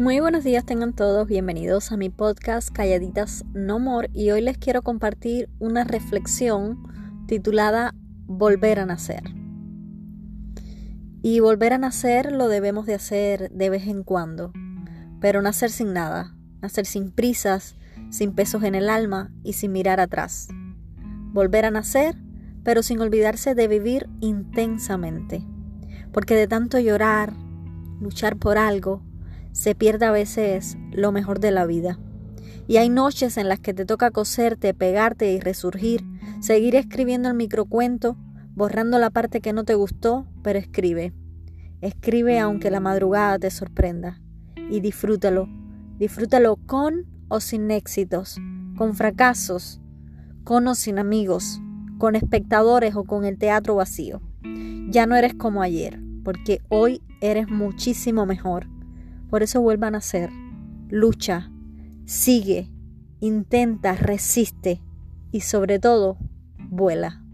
Muy buenos días tengan todos, bienvenidos a mi podcast Calladitas No More y hoy les quiero compartir una reflexión titulada Volver a nacer. Y volver a nacer lo debemos de hacer de vez en cuando, pero nacer sin nada, nacer sin prisas, sin pesos en el alma y sin mirar atrás. Volver a nacer, pero sin olvidarse de vivir intensamente, porque de tanto llorar, luchar por algo, se pierde a veces lo mejor de la vida. Y hay noches en las que te toca coserte, pegarte y resurgir, seguir escribiendo el microcuento, borrando la parte que no te gustó, pero escribe. Escribe aunque la madrugada te sorprenda. Y disfrútalo. Disfrútalo con o sin éxitos, con fracasos, con o sin amigos, con espectadores o con el teatro vacío. Ya no eres como ayer, porque hoy eres muchísimo mejor. Por eso vuelvan a ser. Lucha, sigue, intenta, resiste y sobre todo, vuela.